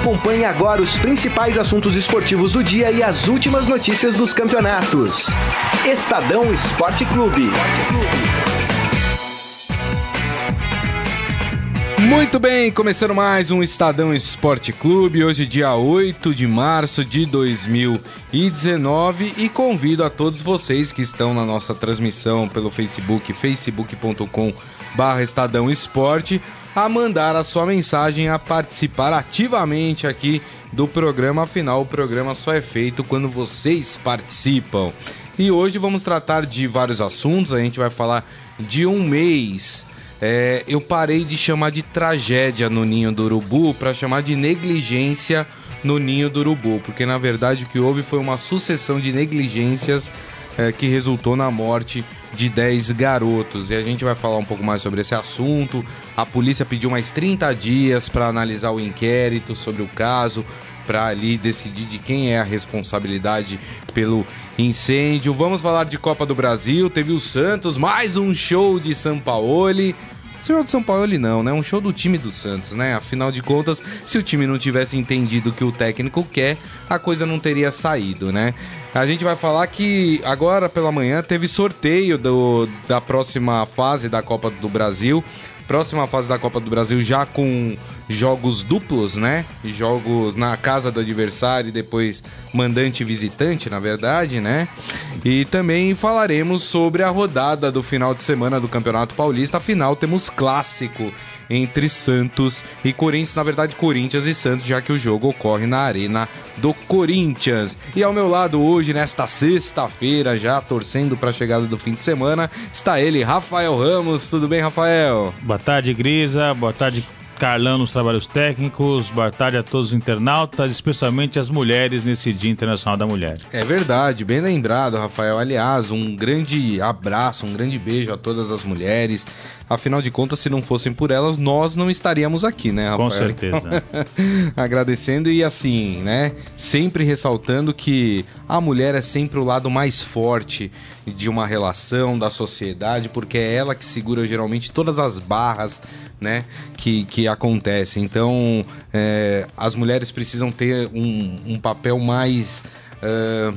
Acompanhe agora os principais assuntos esportivos do dia e as últimas notícias dos campeonatos. Estadão Esporte Clube. Muito bem, começando mais um Estadão Esporte Clube, hoje dia 8 de março de 2019 e convido a todos vocês que estão na nossa transmissão pelo Facebook, facebook.com barra Estadão Esporte, a mandar a sua mensagem, a participar ativamente aqui do programa, afinal o programa só é feito quando vocês participam. E hoje vamos tratar de vários assuntos, a gente vai falar de um mês. É, eu parei de chamar de tragédia no ninho do urubu para chamar de negligência no ninho do urubu, porque na verdade o que houve foi uma sucessão de negligências é, que resultou na morte de 10 garotos. E a gente vai falar um pouco mais sobre esse assunto. A polícia pediu mais 30 dias para analisar o inquérito sobre o caso, para ali decidir de quem é a responsabilidade pelo incêndio. Vamos falar de Copa do Brasil. Teve o Santos, mais um show de São Paulo. Senhor do São Paulo não, né? Um show do time do Santos, né? Afinal de contas, se o time não tivesse entendido o que o técnico quer, a coisa não teria saído, né? A gente vai falar que agora pela manhã teve sorteio do, da próxima fase da Copa do Brasil. Próxima fase da Copa do Brasil já com jogos duplos, né? Jogos na casa do adversário e depois mandante visitante, na verdade, né? E também falaremos sobre a rodada do final de semana do Campeonato Paulista. Afinal, temos clássico entre Santos e Corinthians, na verdade Corinthians e Santos, já que o jogo ocorre na Arena do Corinthians. E ao meu lado hoje, nesta sexta-feira, já torcendo para a chegada do fim de semana, está ele, Rafael Ramos. Tudo bem, Rafael? Boa tarde, Grisa. Boa tarde, Carlão nos trabalhos técnicos, boa tarde a todos os internautas, especialmente as mulheres nesse Dia Internacional da Mulher. É verdade, bem lembrado, Rafael. Aliás, um grande abraço, um grande beijo a todas as mulheres. Afinal de contas, se não fossem por elas, nós não estaríamos aqui, né, Rafael? Com certeza. Agradecendo e assim, né? Sempre ressaltando que a mulher é sempre o lado mais forte de uma relação, da sociedade, porque é ela que segura geralmente todas as barras, né, que, que acontecem. Então, é, as mulheres precisam ter um, um papel mais. Uh,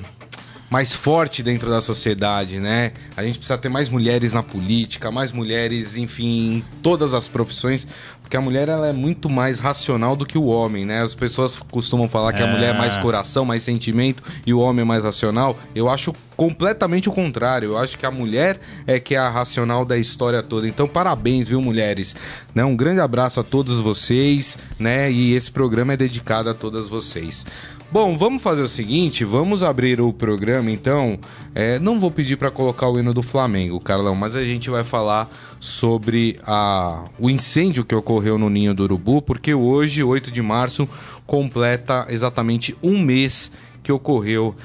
mais forte dentro da sociedade, né? A gente precisa ter mais mulheres na política, mais mulheres, enfim, em todas as profissões, porque a mulher ela é muito mais racional do que o homem, né? As pessoas costumam falar que a mulher é mais é. coração, mais sentimento e o homem é mais racional. Eu acho completamente o contrário. Eu acho que a mulher é que é a racional da história toda. Então, parabéns, viu, mulheres? Né? Um grande abraço a todos vocês, né? E esse programa é dedicado a todas vocês. Bom, vamos fazer o seguinte, vamos abrir o programa então. É, não vou pedir para colocar o hino do Flamengo, Carlão, mas a gente vai falar sobre a, o incêndio que ocorreu no Ninho do Urubu, porque hoje, 8 de março, completa exatamente um mês que ocorreu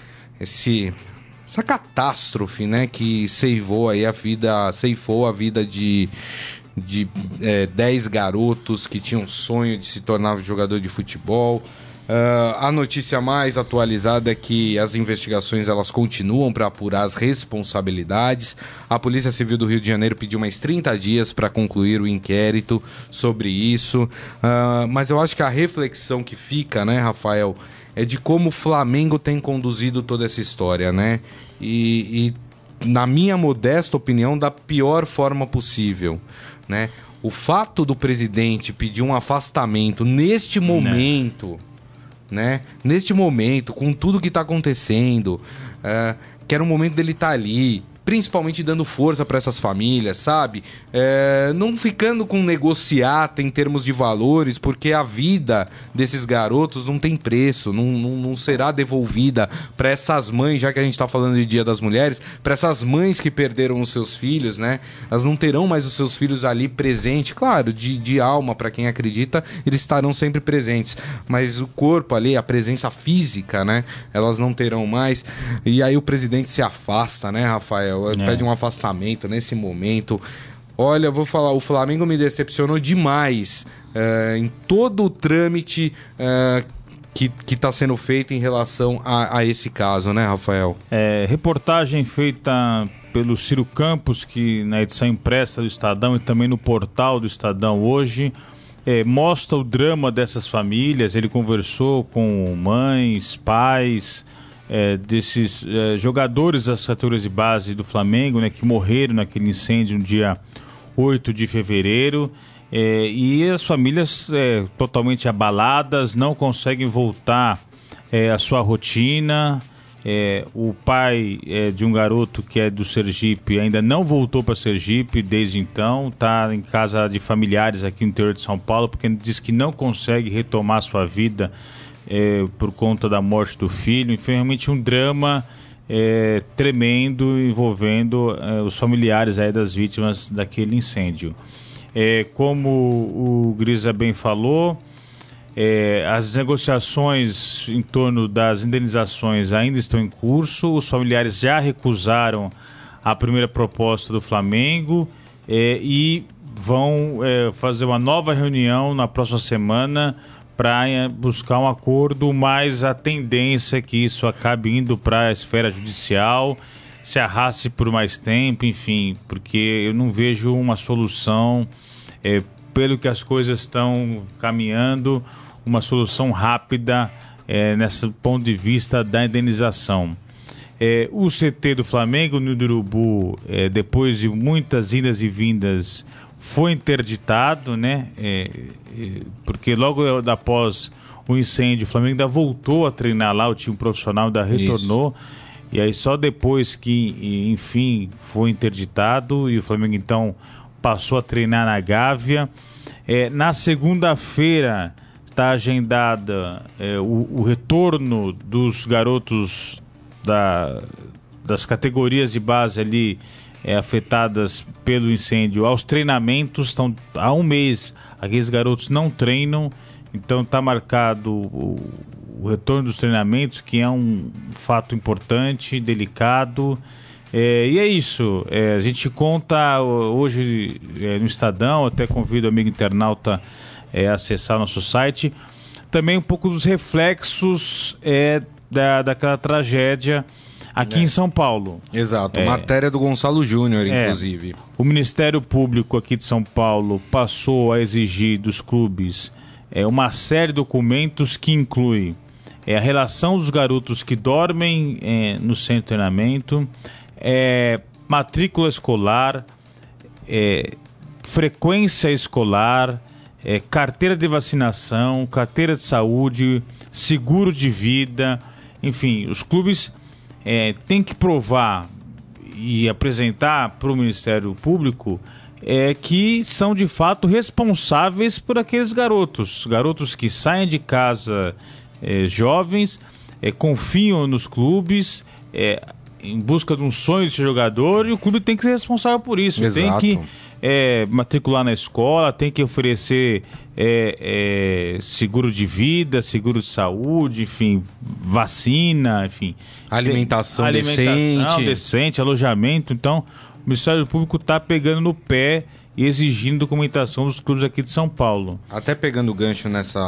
esse essa catástrofe, né, que ceivou aí a vida, ceifou a vida de de é, 10 garotos que tinham sonho de se tornar jogador de futebol. Uh, a notícia mais atualizada é que as investigações elas continuam para apurar as responsabilidades. A Polícia Civil do Rio de Janeiro pediu mais 30 dias para concluir o inquérito sobre isso. Uh, mas eu acho que a reflexão que fica, né, Rafael, é de como o Flamengo tem conduzido toda essa história, né? E, e na minha modesta opinião, da pior forma possível, né? O fato do presidente pedir um afastamento neste né. momento né? Neste momento, com tudo que está acontecendo, é, que era o momento dele estar tá ali, principalmente dando força para essas famílias, sabe? É, não ficando com negociata em termos de valores, porque a vida desses garotos não tem preço, não, não, não será devolvida para essas mães, já que a gente está falando de Dia das Mulheres, para essas mães que perderam os seus filhos, né? Elas não terão mais os seus filhos ali presente, claro, de, de alma, para quem acredita, eles estarão sempre presentes, mas o corpo ali, a presença física, né? Elas não terão mais. E aí o presidente se afasta, né, Rafael? É. pede um afastamento nesse momento. Olha, eu vou falar, o Flamengo me decepcionou demais é, em todo o trâmite é, que está sendo feito em relação a, a, esse caso, né, Rafael? É, reportagem feita pelo Ciro Campos, que na edição impressa do Estadão e também no portal do Estadão hoje, é, mostra o drama dessas famílias. Ele conversou com mães, pais, é, desses é, jogadores das categorias de base do Flamengo, né, que morreram naquele incêndio no dia 8 de fevereiro. É, e as famílias é, totalmente abaladas, não conseguem voltar é, à sua rotina. É, o pai de um garoto que é do Sergipe ainda não voltou para Sergipe desde então, está em casa de familiares aqui no interior de São Paulo, porque diz que não consegue retomar sua vida é, por conta da morte do filho. Foi realmente um drama é, tremendo envolvendo é, os familiares aí das vítimas daquele incêndio. É, como o Grisa bem falou, é, as negociações em torno das indenizações ainda estão em curso. Os familiares já recusaram a primeira proposta do Flamengo é, e vão é, fazer uma nova reunião na próxima semana é, buscar um acordo, mas a tendência é que isso acabe indo para a esfera judicial, se arraste por mais tempo, enfim, porque eu não vejo uma solução, é, pelo que as coisas estão caminhando, uma solução rápida é, nesse ponto de vista da indenização. É, o CT do Flamengo no Urubu, é, depois de muitas idas e vindas, foi interditado, né? É, é, porque logo após o incêndio, o Flamengo ainda voltou a treinar lá, o time profissional ainda retornou. Isso. E aí só depois que, enfim, foi interditado e o Flamengo então passou a treinar na Gávea. É, na segunda-feira está agendada é, o, o, retorno dos garotos da, das categorias de base ali é, afetadas pelo incêndio aos treinamentos. Estão há um mês aqueles garotos não treinam, então está marcado o, o, retorno dos treinamentos, que é um fato importante, delicado. É, e é isso. É, a gente conta hoje é, no Estadão, até convido o amigo internauta é, a acessar nosso site, também um pouco dos reflexos é, da, daquela tragédia aqui é. em São Paulo. Exato, é, matéria do Gonçalo Júnior, é. inclusive. O Ministério Público aqui de São Paulo passou a exigir dos clubes é, uma série de documentos que inclui é, a relação dos garotos que dormem no centro de treinamento, matrícula escolar, frequência escolar, é, carteira de vacinação, carteira de saúde, seguro de vida, enfim, os clubes é, tem que provar e apresentar para o Ministério Público é, que são de fato responsáveis por aqueles garotos. Garotos que saem de casa é, jovens, é, confiam nos clubes, é, em busca de um sonho de ser jogador, e o clube tem que ser responsável por isso. Exato. Tem que é, matricular na escola, tem que oferecer é, é, seguro de vida, seguro de saúde, enfim, vacina, enfim. Alimentação, alimentação decente. decente, alojamento. Então, o Ministério Público está pegando no pé e exigindo documentação dos clubes aqui de São Paulo. Até pegando o gancho nessa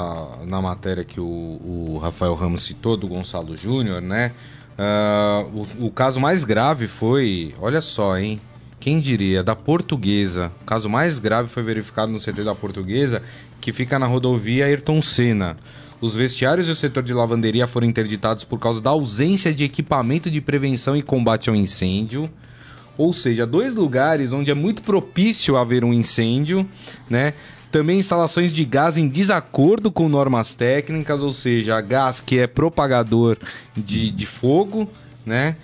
na matéria que o, o Rafael Ramos citou, do Gonçalo Júnior, né? Uh, o, o caso mais grave foi, olha só, hein? Quem diria, da Portuguesa. O caso mais grave foi verificado no CT da Portuguesa, que fica na rodovia Ayrton Senna. Os vestiários e o setor de lavanderia foram interditados por causa da ausência de equipamento de prevenção e combate ao incêndio. Ou seja, dois lugares onde é muito propício haver um incêndio, né? Também instalações de gás em desacordo com normas técnicas, ou seja, gás que é propagador de, de fogo, né?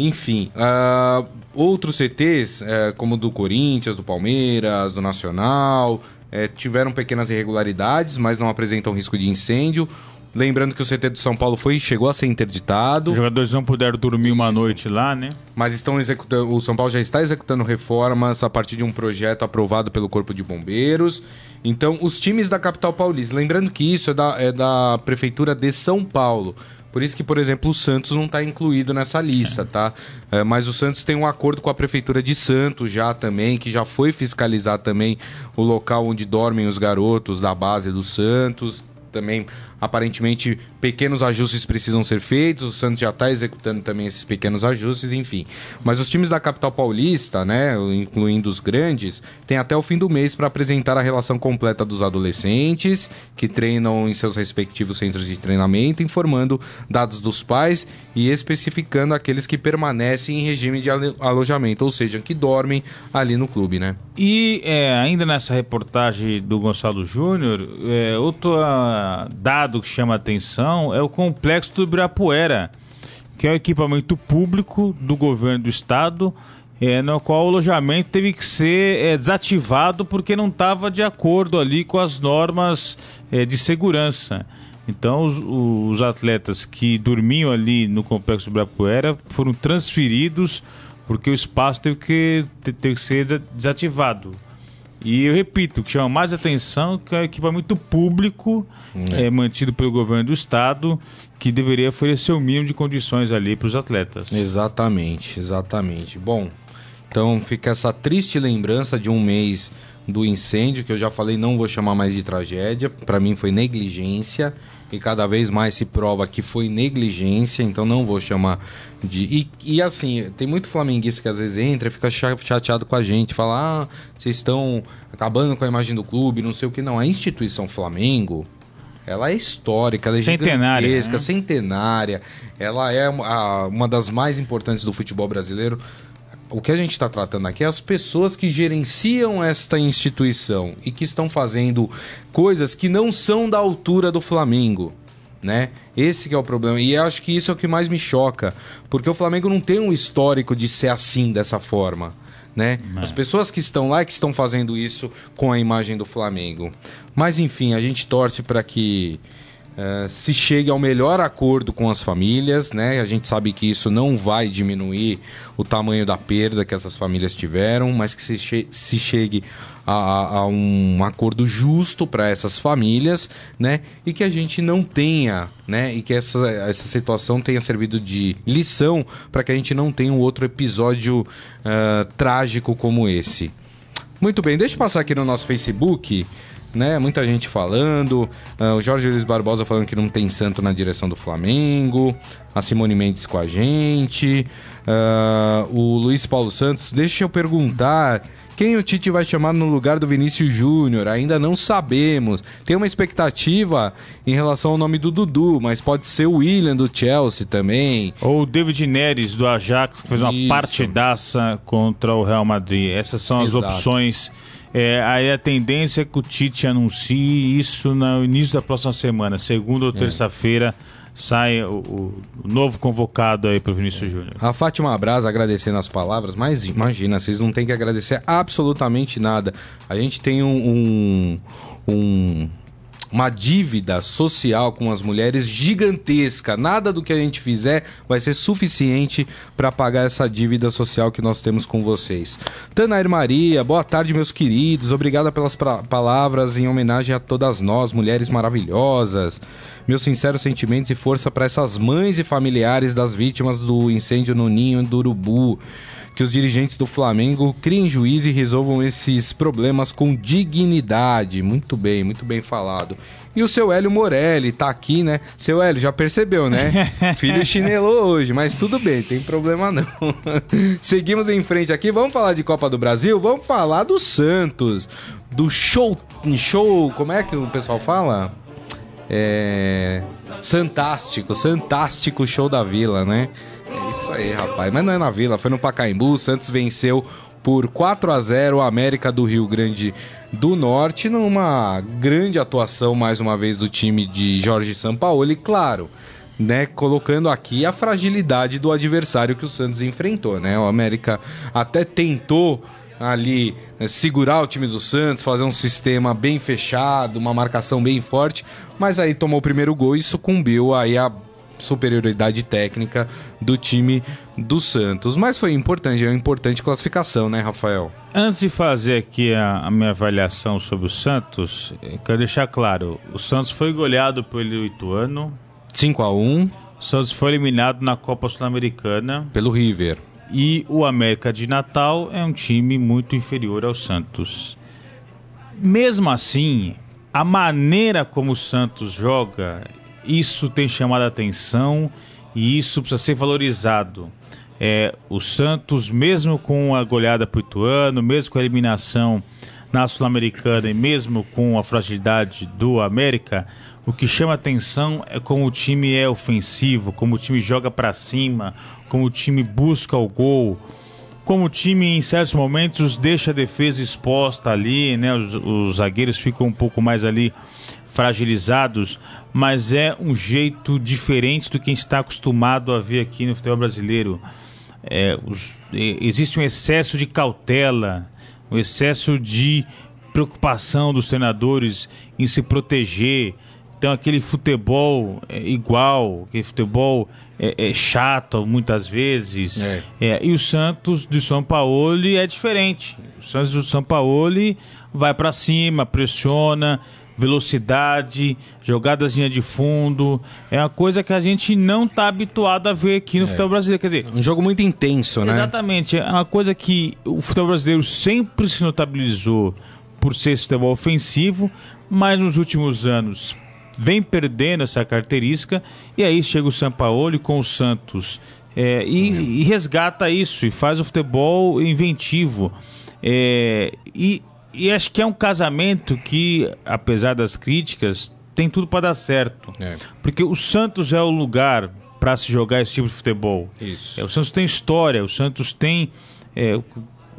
Enfim, uh, outros CTs, uh, é, como do Corinthians, do Palmeiras, do Nacional, uh, tiveram pequenas irregularidades, mas não apresentam risco de incêndio. Lembrando que o CT do São Paulo foi chegou a ser interditado. Os jogadores não puderam dormir uma noite lá, né? Mas estão executando. O São Paulo já está executando reformas a partir de um projeto aprovado pelo Corpo de Bombeiros. Então, os times da capital paulista. Lembrando que isso é da, é da Prefeitura de São Paulo. Por isso que, por exemplo, o Santos não está incluído nessa lista, tá? É, mas o Santos tem um acordo com a Prefeitura de Santos já também, que já foi fiscalizar também o local onde dormem os garotos da base do Santos. também, aparentemente, pequenos ajustes precisam ser feitos. O Santos já está executando também esses pequenos ajustes, enfim. Mas os times da capital paulista, né, incluindo os grandes, têm até o fim do mês para apresentar a relação completa dos adolescentes que treinam em seus respectivos centros de treinamento, informando dados dos pais e especificando aqueles que permanecem em regime de alojamento, ou seja, que dormem ali no clube, né? E é, ainda nessa reportagem do Gonçalo Júnior, é, outro uh, dado que chama atenção é o complexo do Ibirapuera, que é o equipamento público do governo do estado, é, no qual o alojamento teve que ser é, desativado porque não estava de acordo ali com as normas é, de segurança. Então, os, os, atletas que dormiam ali no complexo do Ibirapuera foram transferidos porque o espaço teve que, teve que ser desativado. E eu repito, o que chama mais atenção que é o equipamento público é. é. mantido pelo governo do estado que deveria oferecer o mínimo de condições ali para os atletas. Exatamente, exatamente. Bom, então fica essa triste lembrança de um mês do incêndio que eu já falei, não vou chamar mais de tragédia, para mim foi negligência e cada vez mais se prova que foi negligência, então não vou chamar de. E, e assim, tem muito flamenguista que às vezes entra e fica chateado com a gente, fala: ah, vocês estão acabando com a imagem do clube, não sei o que. Não, a instituição Flamengo. Ela é histórica, ela é centenária, gigantesca, né? centenária. Ela é uma das mais importantes do futebol brasileiro o que a gente está tratando aqui é as pessoas que gerenciam esta instituição e que estão fazendo coisas que não são da altura do Flamengo. Né? Esse que é o problema. E eu acho que isso é o que mais me choca. Porque o Flamengo não tem um histórico de ser assim, dessa forma. Né? As pessoas que estão lá é que estão fazendo isso com a imagem do Flamengo. Mas enfim, a gente torce para que uh, se chegue ao melhor acordo com as famílias, né? A gente sabe que isso não vai diminuir o tamanho da perda que essas famílias tiveram, mas que se, che se chegue a, a, um acordo justo para essas famílias, né? E que a gente não tenha, né? E que essa, essa situação tenha servido de lição para que a gente não tenha um outro episódio uh, trágico como esse. Muito bem, deixa eu passar aqui no nosso Facebook né? Muita gente falando. Uh, o Jorge Luiz Barbosa falando que não tem santo na direção do Flamengo. A Simone Mendes com a gente. Uh, o Luiz Paulo Santos. Deixa eu perguntar. Quem o Tite vai chamar no lugar do Vinícius Júnior? Ainda não sabemos. Tem uma expectativa em relação ao nome do Dudu, mas pode ser o William do Chelsea também. Ou o David Neres do Ajax, que fez uma Isso. partidaça contra o Real Madrid. Essas são as Exato. opções é, aí a tendência é que o Tite anuncie isso no início da próxima semana, segunda ou é. terça-feira. Sai o, o, novo convocado aí para o Vinícius é. Júnior. A Fátima Braz agradecendo as palavras, mas imagina, vocês não têm que agradecer absolutamente nada. A gente tem um, um, um uma dívida social com as mulheres gigantesca. Nada do que a gente fizer vai ser suficiente para pagar essa dívida social que nós temos com vocês. Tanair Maria, boa tarde, meus queridos. Obrigada pelas palavras em homenagem a todas nós, mulheres maravilhosas. Meus sinceros sentimentos e força para essas mães e familiares das vítimas do incêndio no Ninho do Urubu que os dirigentes do Flamengo criem juízo e resolvam esses problemas com dignidade. Muito bem, muito bem falado. E o seu Hélio Morelli tá aqui, né? Seu Hélio, já percebeu, né? Filho chinelou hoje, mas tudo bem, tem problema não. Seguimos em frente aqui, vamos falar de Copa do Brasil? Vamos falar do Santos, do show, show, como é que o pessoal fala? É... Fantástico, fantástico show da Vila, né? É isso aí, rapaz. Mas não é na Vila, foi no Pacaembu. O Santos venceu por 4 a 0 o América do Rio Grande do Norte numa grande atuação mais uma vez do time de Jorge Sampaoli, claro, né, colocando aqui a fragilidade do adversário que o Santos enfrentou, né? O América até tentou ali né, segurar o time do Santos, fazer um sistema bem fechado, uma marcação bem forte, mas aí tomou o primeiro gol e sucumbiu aí a superioridade técnica do time do Santos. Mas foi importante, é uma importante classificação, né, Rafael? Antes de fazer aqui a, a minha avaliação sobre o Santos, quero deixar claro: o Santos foi goleado pelo Ituano. 5 a 1 O Santos foi eliminado na Copa Sul-Americana. Pelo River. E o América de Natal é um time muito inferior ao Santos. Mesmo assim, a maneira como o Santos joga, isso tem chamado a atenção e isso precisa ser valorizado. É, o Santos, mesmo com a goleada para o Ituano, mesmo com a eliminação na Sul-Americana e mesmo com a fragilidade do América, o que chama atenção é como o time é ofensivo, como o time joga para cima, como o time busca o gol, como o time em certos momentos deixa a defesa exposta ali, né? Os, os zagueiros ficam um pouco mais ali fragilizados, mas é um jeito diferente do que a gente está acostumado a ver aqui no futebol brasileiro. É, os, existe um excesso de cautela, um excesso de preocupação dos treinadores em se proteger. Então aquele futebol é, igual, aquele futebol é, é, chato muitas vezes. É. É, e o Santos de São Paulo é diferente. O Santos do São Paulo vai para cima, pressiona, velocidade, jogadas de fundo. É uma coisa que a gente não está habituado a ver aqui no é. futebol brasileiro. Quer dizer, um jogo muito intenso, né? Exatamente. É uma coisa que o futebol brasileiro sempre se notabilizou por ser esse futebol ofensivo, mas nos últimos anos vem perdendo essa característica e aí chega o Sampaoli com o Santos é, e, e, resgata isso e faz o futebol inventivo. É, e, e acho que é um casamento que, apesar das críticas, tem tudo para dar certo. É. Porque o Santos é o lugar para se jogar esse tipo de futebol. Isso. É, o Santos tem história, o Santos tem é,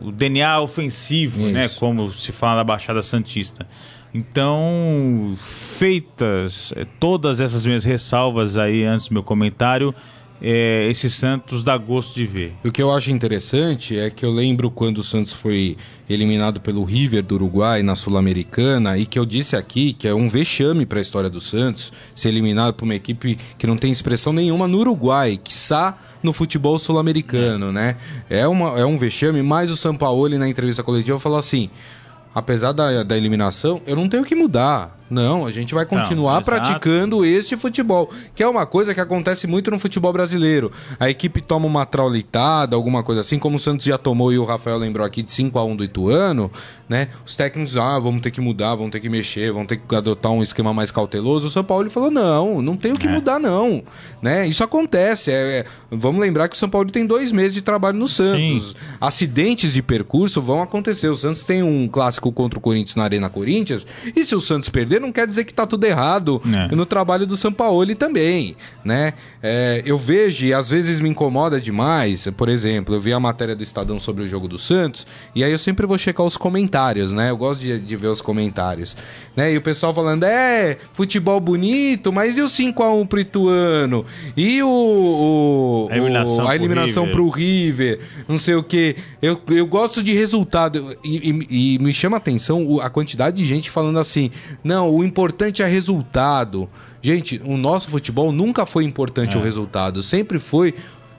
o DNA ofensivo, né, Isso. né? Como se fala na Baixada Santista. Então, feitas é, todas essas minhas ressalvas aí antes do meu comentário, é, esse Santos dá gosto de ver. O que eu acho interessante é que eu lembro quando o Santos foi eliminado pelo River do Uruguai na Sul-Americana e que eu disse aqui que é um vexame para a história do Santos ser eliminado por uma equipe que não tem expressão nenhuma no Uruguai, quiçá no futebol sul-americano, é. né? É, uma, é um vexame, mas o Sampaoli na entrevista coletiva falou assim: apesar da, da eliminação, eu não tenho que mudar. Não, a gente vai continuar não, praticando este futebol, que é uma coisa que acontece muito no futebol brasileiro. A equipe toma uma traulitada, alguma coisa assim, como o Santos já tomou e o Rafael lembrou aqui de 5 a 1 do Ituano, né? Os técnicos, ah, vamos ter que mudar, vamos ter que mexer, vamos ter que adotar um esquema mais cauteloso. O São Paulo falou: "Não, não tem o que é. mudar não", né? Isso acontece, é, é, vamos lembrar que o São Paulo tem dois meses de trabalho no Santos. Sim. Acidentes de percurso vão acontecer. O Santos tem um clássico contra o Corinthians na Arena Corinthians, e se o Santos perder, não quer dizer que tá tudo errado é. no trabalho do Sampaoli também, né? É, eu vejo e às vezes me incomoda demais, por exemplo, eu vi a matéria do Estadão sobre o jogo do Santos, e aí eu sempre vou checar os comentários, né? Eu gosto de, de ver os comentários, né? E o pessoal falando, é, futebol bonito, mas e o 5x1 pro Ituano? E o, o a eliminação, o, a eliminação pro, River. pro, River. Não sei o que. Eu, eu gosto de resultado, e, e, e me chama a atenção a quantidade de gente falando assim, não, o importante é resultado. Gente, o nosso futebol nunca foi importante é. o resultado, sempre foi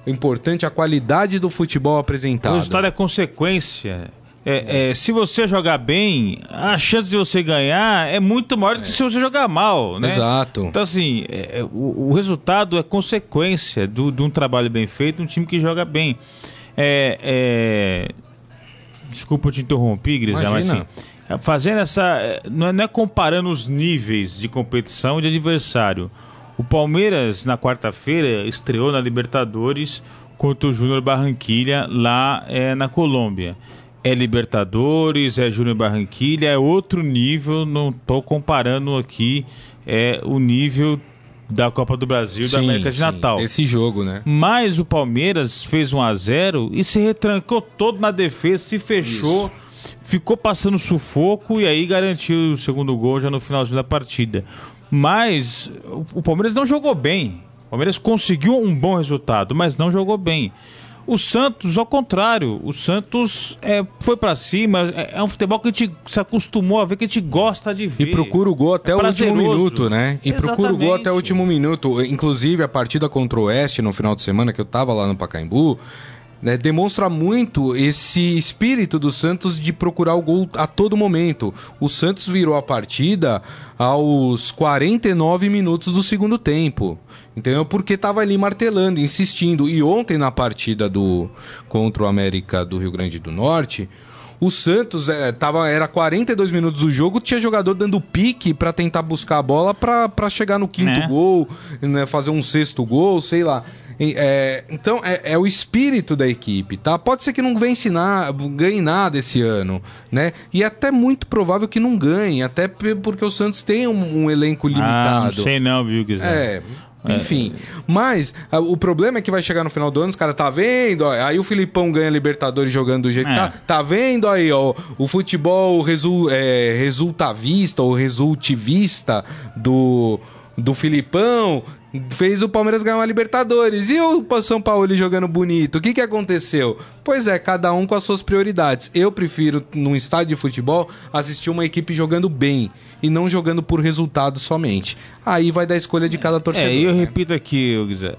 importante a qualidade do futebol apresentado. O resultado é consequência. É, é, se você jogar bem, a chance de você ganhar é muito maior do que é. se você jogar mal, né? Exato. Então, assim, é, é, o, o, resultado é consequência do, de um trabalho bem feito, um time que joga bem. Desculpa eu te interromper, Grisel, mas assim, fazendo essa. Não é, não é comparando os níveis de competição e de adversário. O Palmeiras, na quarta-feira, estreou na Libertadores contra o Júnior Barranquilha, lá é, na Colômbia. É Libertadores, é Júnior Barranquilha, é outro nível, não estou comparando aqui é o nível da Copa do Brasil sim, da América de sim, Natal. Esse jogo, né? Mas o Palmeiras fez 1 a 0 e se retrancou todo na defesa, se fechou. Isso ficou passando sufoco e aí garantiu o segundo gol já no finalzinho da partida. Mas o Palmeiras não jogou bem. O Palmeiras conseguiu um bom resultado, mas não jogou bem. O Santos, ao contrário, o Santos é, foi para cima. É, é, um futebol que a gente se acostumou a ver, que a gente gosta de ver. E procura o gol até é o último minuto, né? E Exatamente. procura o gol até o último minuto. Inclusive, a partida contra o Oeste no final de semana, que eu tava lá no Pacaembu, né, demonstra muito esse espírito do Santos de procurar o gol a todo momento. O Santos virou a partida aos 49 minutos do segundo tempo. Entendeu? Porque estava ali martelando, insistindo. E ontem na partida do contra o América do Rio Grande do Norte, O Santos é, tava, era 42 minutos do jogo, tinha jogador dando pique para tentar buscar a bola para chegar no quinto é. gol, né, fazer um sexto gol, sei lá. É, então é, é, o espírito da equipe, tá? Pode ser que não vence nada, ganhe nada esse ano, né? E é até muito provável que não ganhe, até porque o Santos tem um, um elenco limitado. Ah, não sei não, viu, Guilherme? É. Enfim, é. mas a, o problema é que vai chegar no final do ano, os caras tá vendo, ó, aí o Filipão ganha Libertadores jogando do jeito é. que tá, tá vendo aí, ó, o futebol resu, é, resultavista ou resultivista do, do Filipão fez o Palmeiras ganhar uma Libertadores. E o São Paulo jogando bonito? O que, que aconteceu? Pois é, cada um com as suas prioridades. Eu prefiro, num estádio de futebol, assistir uma equipe jogando bem e não jogando por resultado somente. Aí vai da escolha de cada torcedor. É, eu né? repito aqui, Guizé.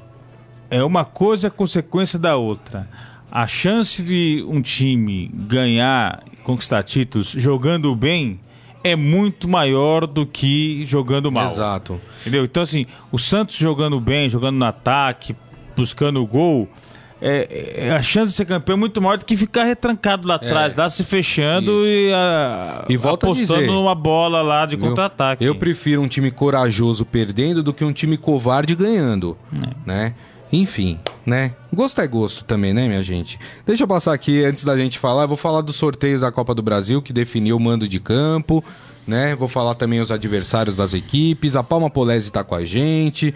É uma coisa consequência da outra. A chance de um time ganhar, conquistar títulos jogando bem é muito maior do que jogando mal. Exato. Entendeu? Então, assim, o Santos jogando bem, jogando no ataque, buscando o gol, é, é, a chance de ser campeão é muito maior do que ficar retrancado lá atrás, é, lá se fechando isso. e, a, e volta apostando a dizer, numa bola lá de contra-ataque. Eu, eu, prefiro um time corajoso perdendo do que um time covarde ganhando, é. né? Enfim, né? Gosto é gosto também, né, minha gente? Deixa eu passar aqui, antes da gente falar, eu vou falar dos sorteios da Copa do Brasil, que definiu o mando de campo, né? Vou falar também os adversários das equipes. A Palma Polese tá com a gente.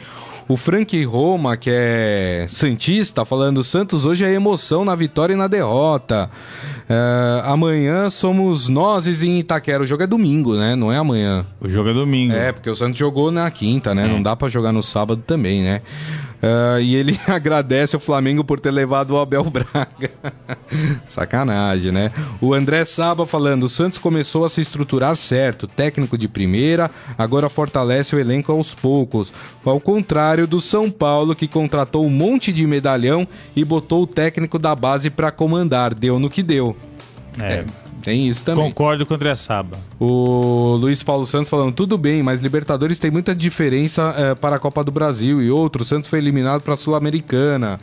O Frank Roma, que é Santista, falando: Santos hoje é emoção na vitória e na derrota. Uh, amanhã somos nós em Itaquera. O jogo é domingo, né? Não é amanhã. O jogo é domingo. É, porque o Santos jogou na quinta, né? É. Não dá para jogar no sábado também, né? Uh, e ele agradece o Flamengo por ter levado o Abel Braga. Sacanagem, né? O André Saba falando: o Santos começou a se estruturar certo, técnico de primeira, agora fortalece o elenco aos poucos. Ao contrário do São Paulo, que contratou um monte de medalhão e botou o técnico da base para comandar. Deu no que deu. É. é. Tem isso também. Concordo com o André Saba. O Luiz Paulo Santos falando, tudo bem, mas Libertadores tem muita diferença é, para a Copa do Brasil e outro. O Santos foi eliminado para a Sul-Americana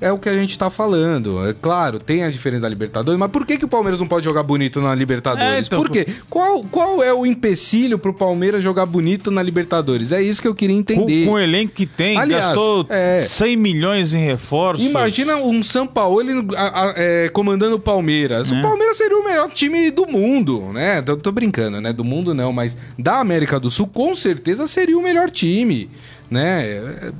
é o que a gente tá falando. É claro, tem a diferença da Libertadores, mas por que, que o Palmeiras não pode jogar bonito na Libertadores? É, então, por quê? Qual, qual é o empecilho pro Palmeiras jogar bonito na Libertadores? É isso que eu queria entender. Com, com o elenco que tem, Aliás, gastou é, 100 milhões em reforços. Imagina um São Paulo é, comandando o Palmeiras. O é. Palmeiras seria o melhor time do mundo, né? Tô, tô brincando, né? Do mundo não, mas da América do Sul, com certeza seria o melhor time né? É,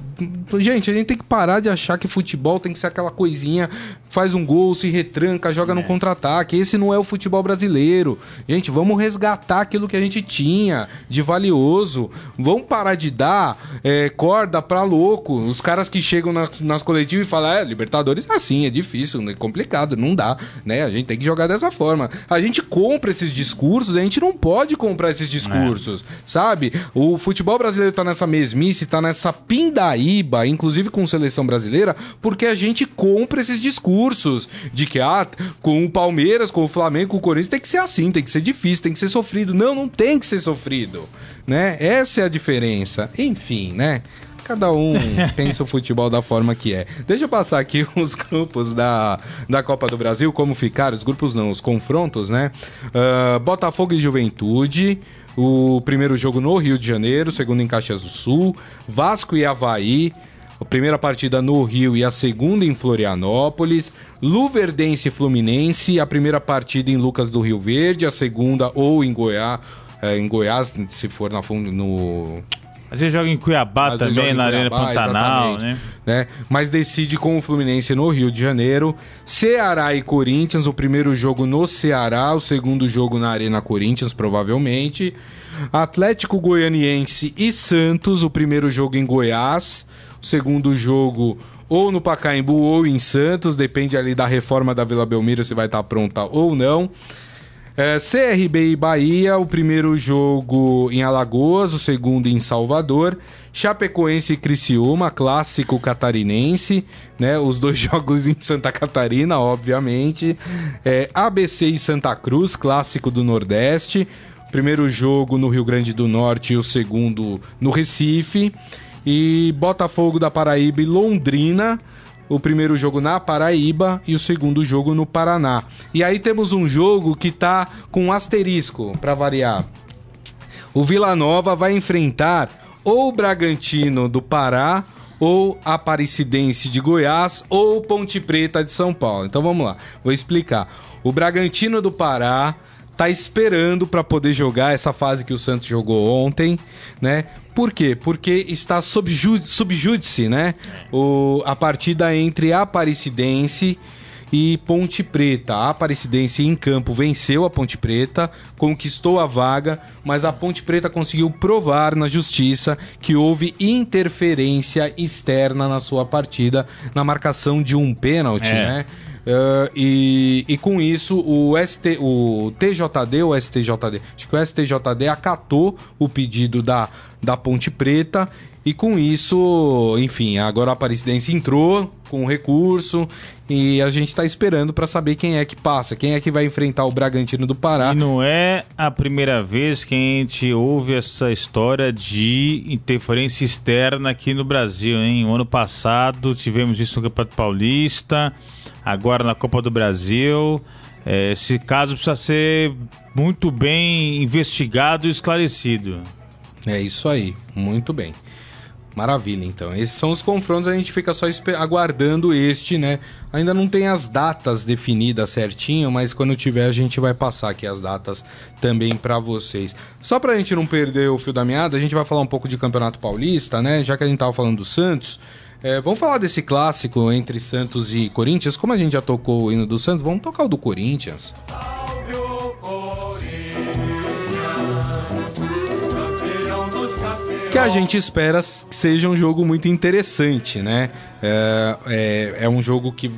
gente, a gente tem que parar de achar que futebol tem que ser aquela coisinha, faz um gol, se retranca, joga é. no contra-ataque. Esse não é o futebol brasileiro. Gente, vamos resgatar aquilo que a gente tinha de valioso. Vamos parar de dar é, corda pra louco. Os caras que chegam na, nas coletivas e falam, é, Libertadores é assim, é difícil, é complicado, não dá, né? A gente tem que jogar dessa forma. A gente compra esses discursos, a gente não pode comprar esses discursos, é. sabe? O futebol brasileiro tá nessa mesmice, tá nessa pindaíba, inclusive com seleção brasileira, porque a gente compra esses discursos de que, ah, com o Palmeiras, com o Flamengo, com o Corinthians, tem que ser assim, tem que ser difícil, tem que ser sofrido. Não, não tem que ser sofrido, né? Essa é a diferença. Enfim, né? Cada um pensa o futebol da forma que é. Deixa eu passar aqui os grupos da, da Copa do Brasil, como ficaram. Os grupos não, os confrontos, né? Uh, Botafogo e Juventude. O primeiro jogo no Rio de Janeiro, segundo em Caxias do Sul. Vasco e Havaí. A primeira partida no Rio e a segunda em Florianópolis. Luverdense e Fluminense, a primeira partida em Lucas do Rio Verde, a segunda ou em Goiás, é, em Goiás, se for na, no às vezes joga em Cuiabá Às também, na Arena Pantanal, né? né? Mas decide com o Fluminense no Rio de Janeiro. Ceará e Corinthians, o primeiro jogo no Ceará, o segundo jogo na Arena Corinthians, provavelmente. Atlético Goianiense e Santos, o primeiro jogo em Goiás, o segundo jogo ou no Pacaembu ou em Santos, depende ali da reforma da Vila Belmiro se vai estar pronta ou não. É, CRB e Bahia, o primeiro jogo em Alagoas, o segundo em Salvador. Chapecoense e Criciúma, clássico catarinense, né? Os dois jogos em Santa Catarina, obviamente. É, ABC e Santa Cruz, clássico do Nordeste. Primeiro jogo no Rio Grande do Norte e o segundo no Recife. E Botafogo da Paraíba e Londrina o primeiro jogo na Paraíba e o segundo jogo no Paraná. E aí temos um jogo que tá com um asterisco para variar. O Vila Nova vai enfrentar ou o Bragantino do Pará ou Aparecidense de Goiás ou Ponte Preta de São Paulo. Então vamos lá, vou explicar. O Bragantino do Pará tá esperando para poder jogar essa fase que o Santos jogou ontem, né? Por quê? Porque está subjúdice, né? O, a partida entre Aparecidense e Ponte Preta. A Aparecidense em campo venceu a Ponte Preta, conquistou a vaga, mas a Ponte Preta conseguiu provar na justiça que houve interferência externa na sua partida, na marcação de um pênalti, é. né? Uh, e, e com isso o, ST, o TJD, o STJD, acho que o STJD acatou o pedido da, da Ponte Preta e com isso, enfim, agora a Aparecidense entrou com o recurso e a gente está esperando para saber quem é que passa, quem é que vai enfrentar o Bragantino do Pará. E não é a primeira vez que a gente ouve essa história de interferência externa aqui no Brasil, hein? O ano passado tivemos isso no Campeonato Paulista, agora na Copa do Brasil. É, esse caso precisa ser muito bem investigado e esclarecido. É isso aí, muito bem. Maravilha, então. Esses são os confrontos, a gente fica só aguardando este, né? Ainda não tem as datas definidas certinho, mas quando tiver a gente vai passar aqui as datas também para vocês. Só pra gente não perder o fio da meada, a gente vai falar um pouco de Campeonato Paulista, né? Já que a gente tava falando do Santos. É, vamos falar desse clássico entre Santos e Corinthians. Como a gente já tocou o hino do Santos, vamos tocar o do Corinthians. Salve o que a gente espera que seja um jogo muito interessante, né? É, é, é um jogo que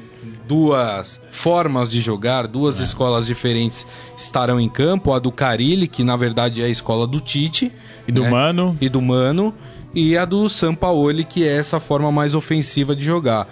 duas formas de jogar, duas é. escolas diferentes estarão em campo. A do Carilli, que na verdade é a escola do Tite. E do né? Mano. E do Mano. E a do Sampaoli, que é essa forma mais ofensiva de jogar.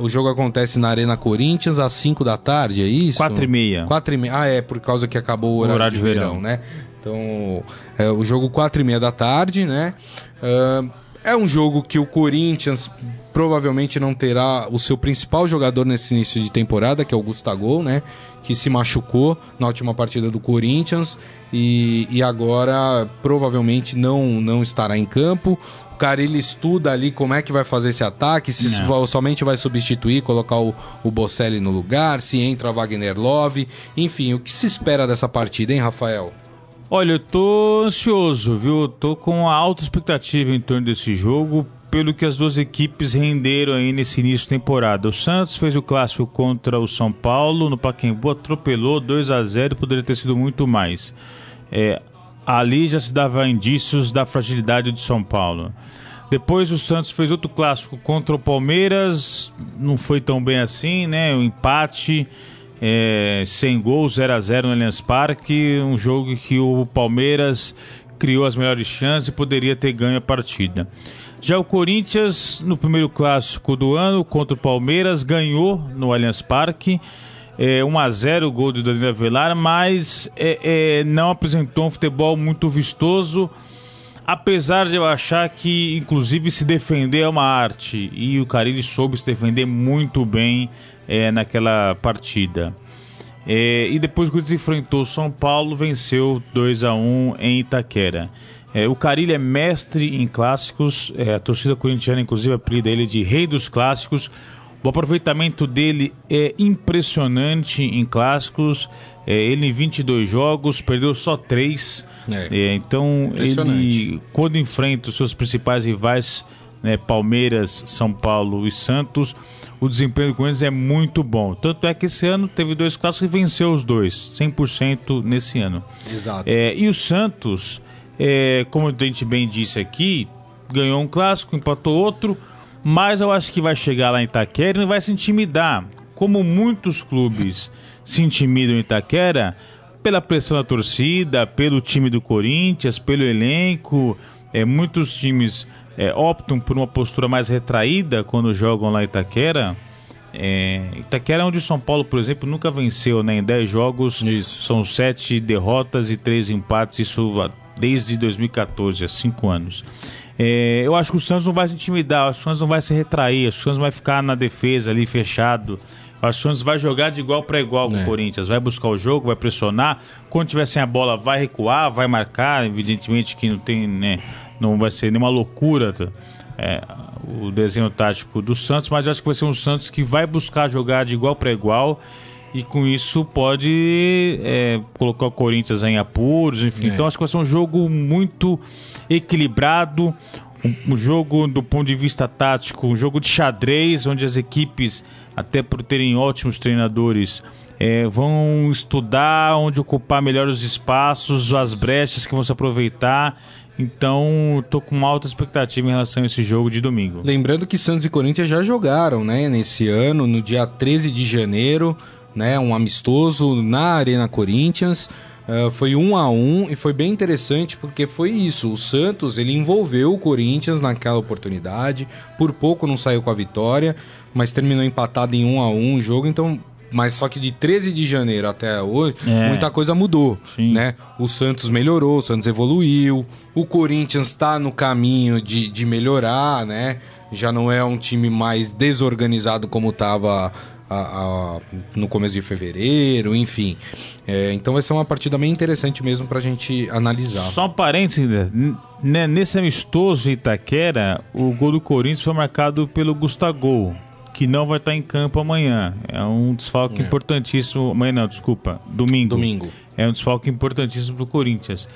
o jogo acontece na Arena Corinthians às 5 da tarde, é isso? 4 e meia. 4 e meia. Ah, é, por causa que acabou o horário, o horário de, verão, verão, né? Então, é o jogo 4 e meia da tarde, né? Uh, é um jogo que o Corinthians provavelmente não terá o seu principal jogador nesse início de temporada, que é o Gustavo, né? Que se machucou na última partida do Corinthians e, e agora provavelmente não, não estará em campo. O cara ele estuda ali como é que vai fazer esse ataque, se somente vai substituir, colocar o, o Bocelli no lugar, se entra Wagner Love, enfim, o que se espera dessa partida, hein, Rafael? Olha, eu tô ansioso, viu? Eu tô com uma alta expectativa em torno desse jogo, pelo que as duas equipes renderam aí nesse início de temporada. O Santos fez o clássico contra o São Paulo, no Pacaembu atropelou 2 a 0 poderia ter sido muito mais. É, ali já se dava indícios da fragilidade do São Paulo. Depois o Santos fez outro clássico contra o Palmeiras, não foi tão bem assim, né? O empate é, sem gol, 0 a 0 no Allianz Parque, um jogo que o Palmeiras criou as melhores chances e poderia ter ganho a partida. Já o Corinthians, no primeiro clássico do ano, contra o Palmeiras, ganhou no Allianz Parque. É, 1 a 0 o gol do Danilo Avelar, mas é, é, não apresentou um futebol muito vistoso, apesar de eu achar que, inclusive, se defender é uma arte. E o Carilli soube se defender muito bem é, naquela partida. É, e depois que ele enfrentou São Paulo, venceu 2 a 1 em Itaquera. É, o Carilho é mestre em clássicos, é, a torcida corintiana, inclusive, apelida ele de Rei dos Clássicos. O aproveitamento dele é impressionante em clássicos. É, ele em 22 jogos perdeu só 3. É, é, então, ele, quando enfrenta os seus principais rivais, né, Palmeiras, São Paulo e Santos, o desempenho do Corinthians é muito bom. Tanto é que esse ano teve dois clássicos e venceu os dois, 100% nesse ano. Exato. É, e o Santos, é, como a gente bem disse aqui, ganhou um clássico, empatou outro, mas eu acho que vai chegar lá em Itaquera e vai se intimidar. Como muitos clubes se intimidam em Itaquera, pela pressão da torcida, pelo time do Corinthians, pelo elenco, é, muitos times é, optam por uma postura mais retraída quando jogam lá em Itaquera. É, Itaquera é onde o São Paulo, por exemplo, nunca venceu né? em 10 jogos. Isso. São 7 derrotas e 3 empates. Isso desde 2014, há cinco anos. É, eu acho que o Santos não vai se intimidar, acho que o Santos não vai se retrair, acho que o Santos vai ficar na defesa ali fechado. Acho que o Santos vai jogar de igual para igual com é. o Corinthians, vai buscar o jogo, vai pressionar. Quando tiver sem a bola, vai recuar, vai marcar. Evidentemente que não tem, né, não vai ser nenhuma loucura é, o desenho tático do Santos, mas acho que vai ser um Santos que vai buscar jogar de igual para igual e com isso pode é, colocar o Corinthians em apuros, enfim. É. Então acho que vai ser um jogo muito equilibrado, um, um, jogo do ponto de vista tático, um jogo de xadrez, onde as equipes, até por terem ótimos treinadores, é, vão estudar onde ocupar melhor os espaços, as brechas que vão se aproveitar. Então, tô com alta expectativa em relação a esse jogo de domingo. Lembrando que Santos e Corinthians já jogaram, né, nesse ano, no dia 13 de janeiro, né, um amistoso na Arena Corinthians. Uh, foi um a um e foi bem interessante porque foi isso. O Santos ele envolveu o Corinthians naquela oportunidade, por pouco não saiu com a vitória, mas terminou empatado em um a um o jogo. Então mas só que de 13 de janeiro até hoje, é. muita coisa mudou, Sim. né? O Santos melhorou, o Santos evoluiu, o Corinthians está no caminho de, de melhorar, né? Já não é um time mais desorganizado como estava no começo de fevereiro, enfim. É, então vai ser uma partida bem interessante mesmo para a gente analisar. Só um parênteses, né? nesse amistoso Itaquera, o gol do Corinthians foi marcado pelo Gustavo que não vai estar em campo amanhã. É um desfalque é. importantíssimo. Amanhã não, desculpa. Domingo. Domingo. É um desfalque importantíssimo para o Corinthians.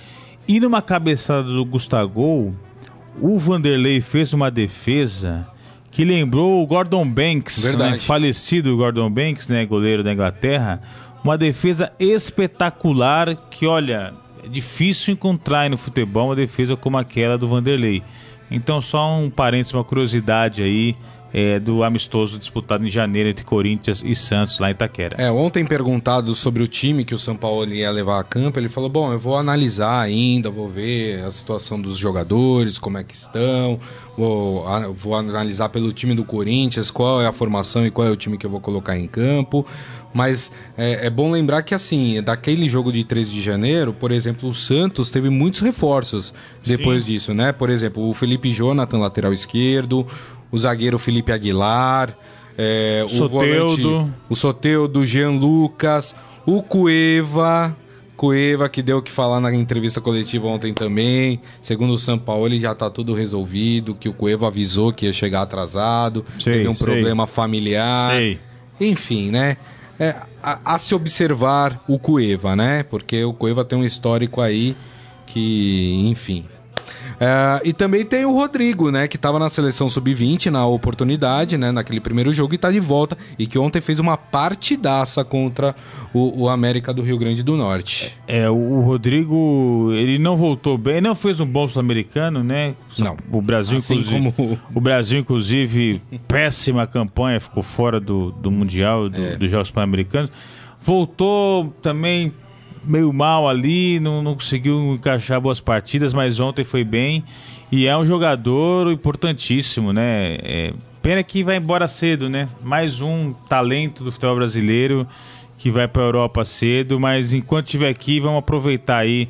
E numa cabeçada do Gustavo, o Vanderlei fez uma defesa que lembrou o Gordon Banks, né, falecido Gordon Banks, né, goleiro da Inglaterra. Uma defesa espetacular que, olha, é difícil encontrar no futebol uma defesa como aquela do Vanderlei. Então, só um parênteses, uma curiosidade aí é, do amistoso disputado em janeiro entre Corinthians e Santos, lá em Itaquera. É, ontem perguntado sobre o time que o São Paulo ia levar a campo, ele falou: Bom, eu vou analisar ainda, vou ver a situação dos jogadores, como é que estão, vou, vou analisar pelo time do Corinthians, qual é a formação e qual é o time que eu vou colocar em campo. Mas é, é, bom lembrar que, assim, daquele jogo de 13 de janeiro, por exemplo, o Santos teve muitos reforços depois Sim. disso, né? Por exemplo, o Felipe Jonathan, lateral esquerdo, o zagueiro Felipe Aguilar, é, o Soteudo. Volante, o Soteudo, Jean Lucas, o Cueva, Cueva que deu o que falar na entrevista coletiva ontem também. Segundo o São Paulo, ele já está tudo resolvido, que o Cueva avisou que ia chegar atrasado, sei, teve um sei. problema familiar. Sei. Enfim, né? É, a, a, se observar o Cueva, né? Porque o Cueva tem um histórico aí que, enfim, é, e também tem o Rodrigo, né? Que estava na seleção sub-20 na oportunidade, né? Naquele primeiro jogo e está de volta. E que ontem fez uma partidaça contra o, o, América do Rio Grande do Norte. É, o Rodrigo, ele não voltou bem, não fez um bom sul-americano, né? Não. O Brasil, assim inclusive. Como... O Brasil, inclusive, péssima campanha, ficou fora do, do Mundial, do, é. dos Jogos Pan-Americanos. Voltou também meio mal ali, não, não conseguiu encaixar boas partidas, mas ontem foi bem. E é um jogador importantíssimo, né? É, pena que vai embora cedo, né? Mais um talento do futebol brasileiro que vai para a Europa cedo, mas enquanto estiver aqui, vamos aproveitar aí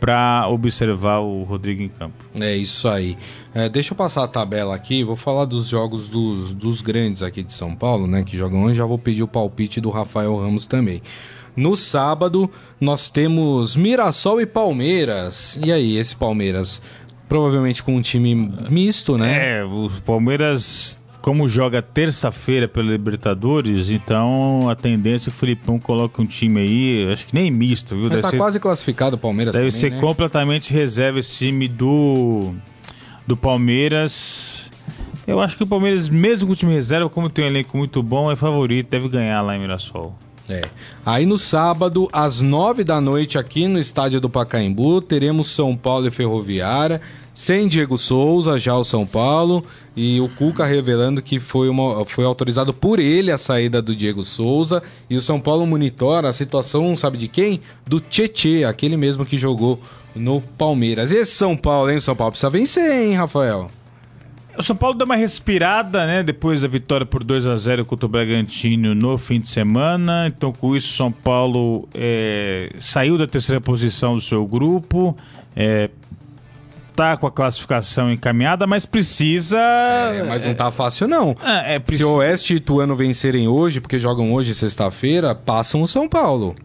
para observar o Rodrigo em campo. É isso aí. É, deixa eu passar a tabela aqui, vou falar dos jogos dos, dos grandes aqui de São Paulo, né? Que jogam hoje, já vou pedir o palpite do Rafael Ramos também. No sábado, nós temos Mirassol e Palmeiras. E aí, esse Palmeiras? Provavelmente com um time misto, né? É, o Palmeiras, como joga terça-feira pela Libertadores, então a tendência é que o Filipão coloque um time aí, acho que nem misto, viu? Mas deve tá ser, quase classificado o Palmeiras Deve também, ser né? completamente reserva esse time do, do Palmeiras. Eu acho que o Palmeiras, mesmo com o time reserva, como tem um elenco muito bom, é favorito, deve ganhar lá em Mirassol. É. Aí no sábado, às nove da noite, aqui no estádio do Pacaembu, teremos São Paulo e Ferroviária, sem Diego Souza, já o São Paulo, e o Cuca revelando que foi, uma, foi autorizado por ele a saída do Diego Souza, e o São Paulo monitora a situação, sabe de quem? Do Tietê, aquele mesmo que jogou no Palmeiras. Esse São Paulo, hein? O São Paulo precisa vencer, hein, Rafael? O São Paulo deu uma respirada, né? Depois da vitória por 2 a 0 contra o Bragantino no fim de semana. Então, com isso, o São Paulo é, saiu da terceira posição do seu grupo. É, tá com a classificação encaminhada, mas precisa. É, mas não tá fácil, não. É, é, Se o Oeste e Ituano vencerem hoje, porque jogam hoje, sexta-feira, passam o São Paulo.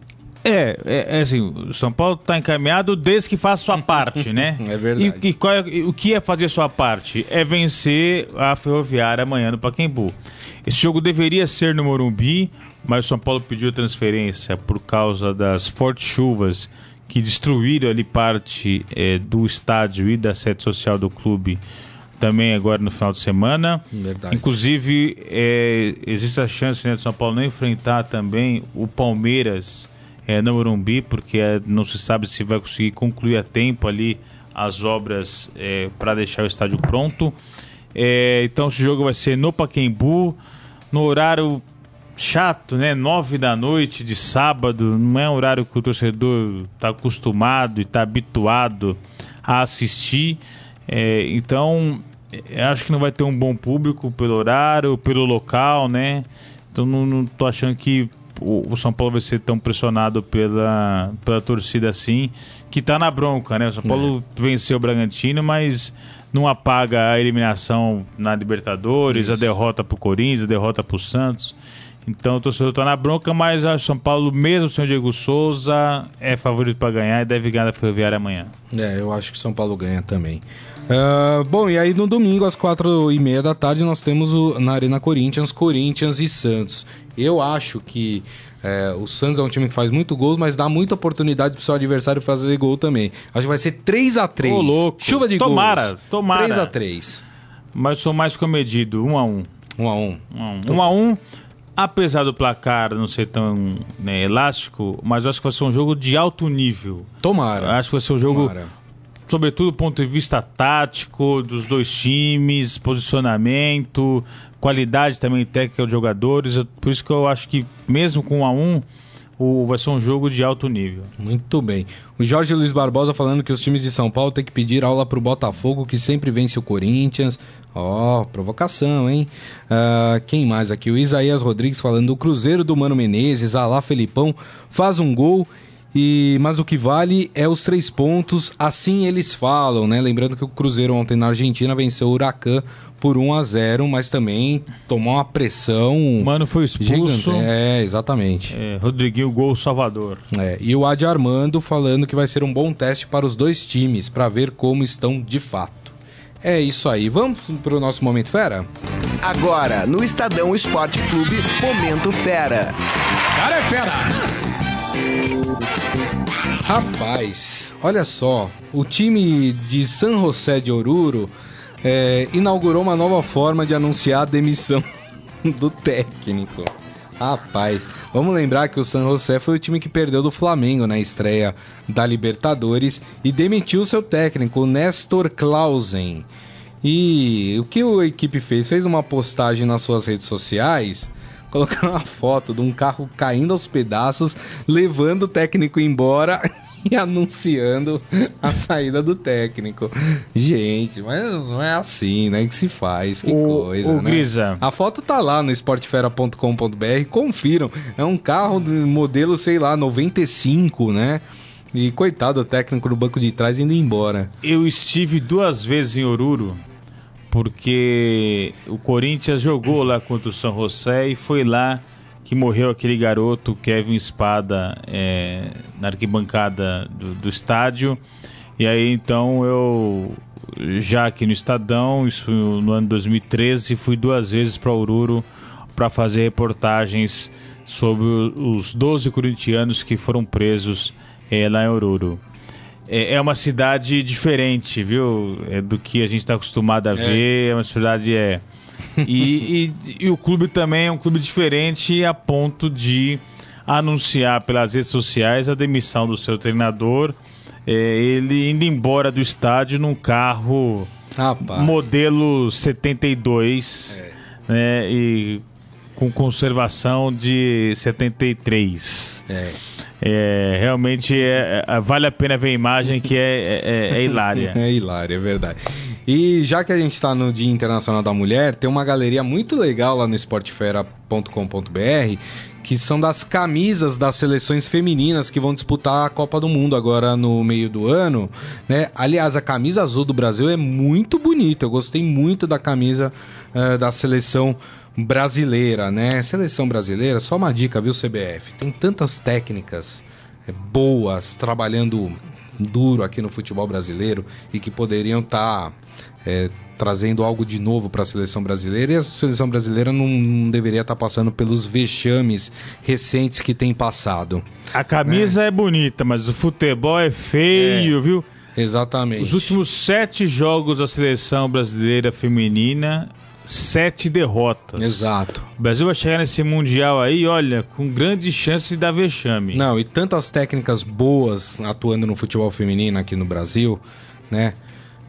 É, é, é assim, o São Paulo está encaminhado desde que faça sua parte, né? É verdade. E, e é- o que é fazer sua parte? É vencer a Ferroviária amanhã no Pacaembu. Esse jogo deveria ser no Morumbi, mas o São Paulo pediu transferência por causa das fortes chuvas que destruíram ali parte eh, do estádio e da sede social do clube também agora no final de semana. Verdade. Inclusive, eh, existe a chance né, de São Paulo não enfrentar também o Palmeiras eh, no Morumbi, porque eh, não se sabe se vai conseguir concluir a tempo ali as obras para deixar o estádio pronto. Eh, então, esse jogo vai ser no Pacaembu, no horário chato, né? Nove da noite de sábado, não é um horário que o torcedor está acostumado e está habituado a assistir. É, então, é, acho que não vai ter um bom público pelo horário, pelo local, né? Então, não, não tô achando que o, o São Paulo vai ser tão pressionado pela, pela torcida assim, que tá na bronca, né? O São Paulo venceu o Bragantino, mas não apaga a eliminação na Libertadores, a derrota pro Corinthians, a derrota pro Santos. Então o torcedor tá na bronca, mas acho que São Paulo, mesmo sem o Diego Souza, é favorito para ganhar e deve ganhar da Ferroviária amanhã. É, eu acho que São Paulo ganha também. Ah, bom, e aí no domingo, às quatro e meia da tarde, nós temos o, na Arena Corinthians, Corinthians e Santos. Eu acho que é, o Santos é um time que faz muito gol, mas dá muita oportunidade pro seu adversário fazer gol também. Acho que vai ser 3 a 3 Ô, louco. Chuva de Tomara, gols. tomara. 3 a 3 Mas sou mais comedido, um a um. 1 a 1 Um a um. Um a um, apesar do placar não ser tão né, elástico, mas eu acho que vai ser um jogo de alto nível. Eu Tomara. acho que vai ser um jogo, Tomara. Sobretudo do ponto de vista tático, dos dois times, posicionamento, qualidade também técnica dos jogadores. Por isso que eu acho que, mesmo com um a um, o, vai ser um jogo de alto nível. Muito bem. O Jorge Luiz Barbosa falando que os times de São Paulo têm que pedir aula pro Botafogo, que sempre vence o Corinthians. Ó, provocação, hein? Ah, quem mais aqui? O Isaías Rodrigues falando do Cruzeiro do Mano Menezes, Alá Felipão, faz um gol. E, mas o que vale é os três pontos, assim eles falam, né? Lembrando que o Cruzeiro ontem na Argentina venceu o Huracan por 1 a 0 mas também tomou uma pressão O Mano foi expulso. gigante. É, exatamente. É, Rodriguinho, gol Salvador. É, e o Adi Armando falando que vai ser um bom teste para os dois times, para ver como estão de fato. É isso aí. Vamos pro nosso Momento Fera? Agora, no Estadão Esporte Clube, Momento Fera. Cara é fera! Rapaz, olha só. O time de San José de Oruro é, inaugurou uma nova forma de anunciar a demissão do técnico. Rapaz, vamos lembrar que o San José foi o time que perdeu do Flamengo na estreia da Libertadores e demitiu seu técnico, Nestor Clausen. E o que a equipe fez? Fez uma postagem nas suas redes sociais colocando uma foto de um carro caindo aos pedaços, levando o técnico embora e anunciando a saída do técnico. Gente, mas não é assim, né? Que se faz, que Ô, coisa, ô, né? Grisa. A foto tá lá no esportefera.com.br, confiram. É um carro de modelo, sei lá, 95, né? E coitado do técnico no banco de trás indo embora. Eu estive duas vezes em Oruro, porque o Corinthians jogou lá contra o São José e foi lá que morreu aquele garoto, Kevin Espada, é, na arquibancada do, do estádio. E aí então eu, já aqui no Estadão, isso no ano 2013, fui duas vezes para Oruro para fazer reportagens sobre os 12 corintianos que foram presos é, lá em Oruro. É, é uma cidade diferente, viu? É do que a gente está acostumado a ver. É uma cidade é. E, e- e o clube também é um clube diferente a ponto de anunciar pelas redes sociais a demissão do seu treinador. é, ele indo embora do estádio num carro Rapaz. modelo 72, né? E com conservação de 73. É. É, realmente é- é- vale a pena ver a imagem que é, é- é- é hilária. É hilário, é verdade. E já que a gente está no Dia Internacional da Mulher, tem uma galeria muito legal lá no esportefera.com.br que são das camisas das seleções femininas que vão disputar a Copa do Mundo agora no meio do ano, né? Aliás, a camisa azul do Brasil é muito bonita. Eu gostei muito da camisa uh, da seleção brasileira, né? Seleção brasileira, só uma dica, viu, CBF? Tem tantas técnicas é, boas trabalhando duro aqui no futebol brasileiro e que poderiam estar tá, é, trazendo algo de novo para a seleção brasileira e a seleção brasileira não, não deveria estar tá passando pelos vexames recentes que tem passado. A camisa é, é bonita, mas o futebol é feio, é, viu? Exatamente. Os últimos sete jogos da seleção brasileira feminina sete derrotas. Exato. O Brasil vai chegar nesse Mundial aí, olha, com grande chance de dar vexame. Não, e tantas técnicas boas atuando no futebol feminino aqui no Brasil, né?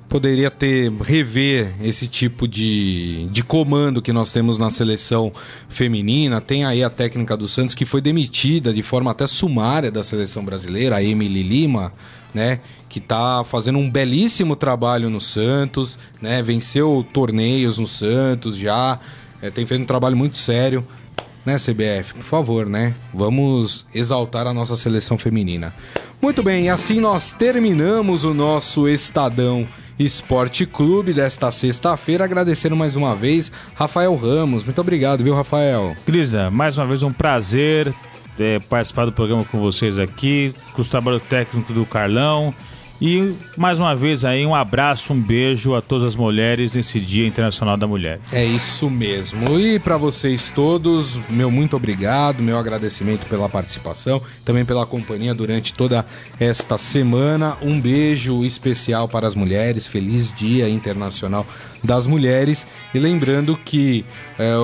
Poderia ter, rever esse tipo de, de comando que nós temos na seleção feminina. Tem aí a técnica do Santos que foi demitida de forma até sumária da seleção brasileira, a Emily Lima, né? Que está fazendo um belíssimo trabalho no Santos, né? Venceu torneios no Santos já, é, tem feito um trabalho muito sério, né, CBF? Por favor, né? Vamos exaltar a nossa seleção feminina. Muito bem, assim nós terminamos o nosso Estadão Esporte Clube desta sexta-feira. Agradecendo mais uma vez Rafael Ramos. Muito obrigado, viu, Rafael? Crisa, mais uma vez um prazer é, participar do programa com vocês aqui, com o trabalho técnico do Carlão. E mais uma vez aí um abraço, um beijo a todas as mulheres nesse Dia Internacional da Mulher. É isso mesmo. E para vocês todos, meu muito obrigado, meu agradecimento pela participação, também pela companhia durante toda esta semana. Um beijo especial para as mulheres. Feliz Dia Internacional das Mulheres. E lembrando que é,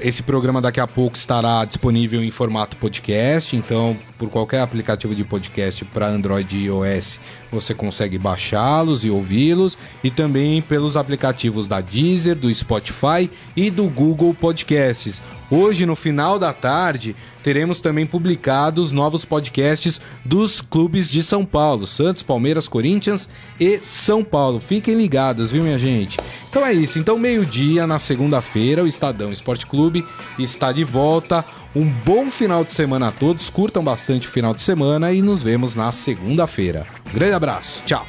esse programa daqui a pouco estará disponível em formato podcast, então por qualquer aplicativo de podcast para Android e iOS você consegue baixá-los e ouvi-los, e também pelos aplicativos da Deezer, do Spotify e do Google Podcasts. Hoje, no final da tarde, teremos também publicados novos podcasts dos clubes de São Paulo: Santos, Palmeiras, Corinthians e São Paulo. Fiquem ligados, viu, minha gente? Então é isso. Então, meio-dia, na segunda-feira, o Estadão Esporte Clube está de volta. Um bom final de semana a todos. Curtam bastante o final de semana e nos vemos na segunda-feira. grande abraço. Tchau.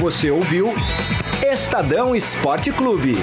Você ouviu Estadão Esporte Clube.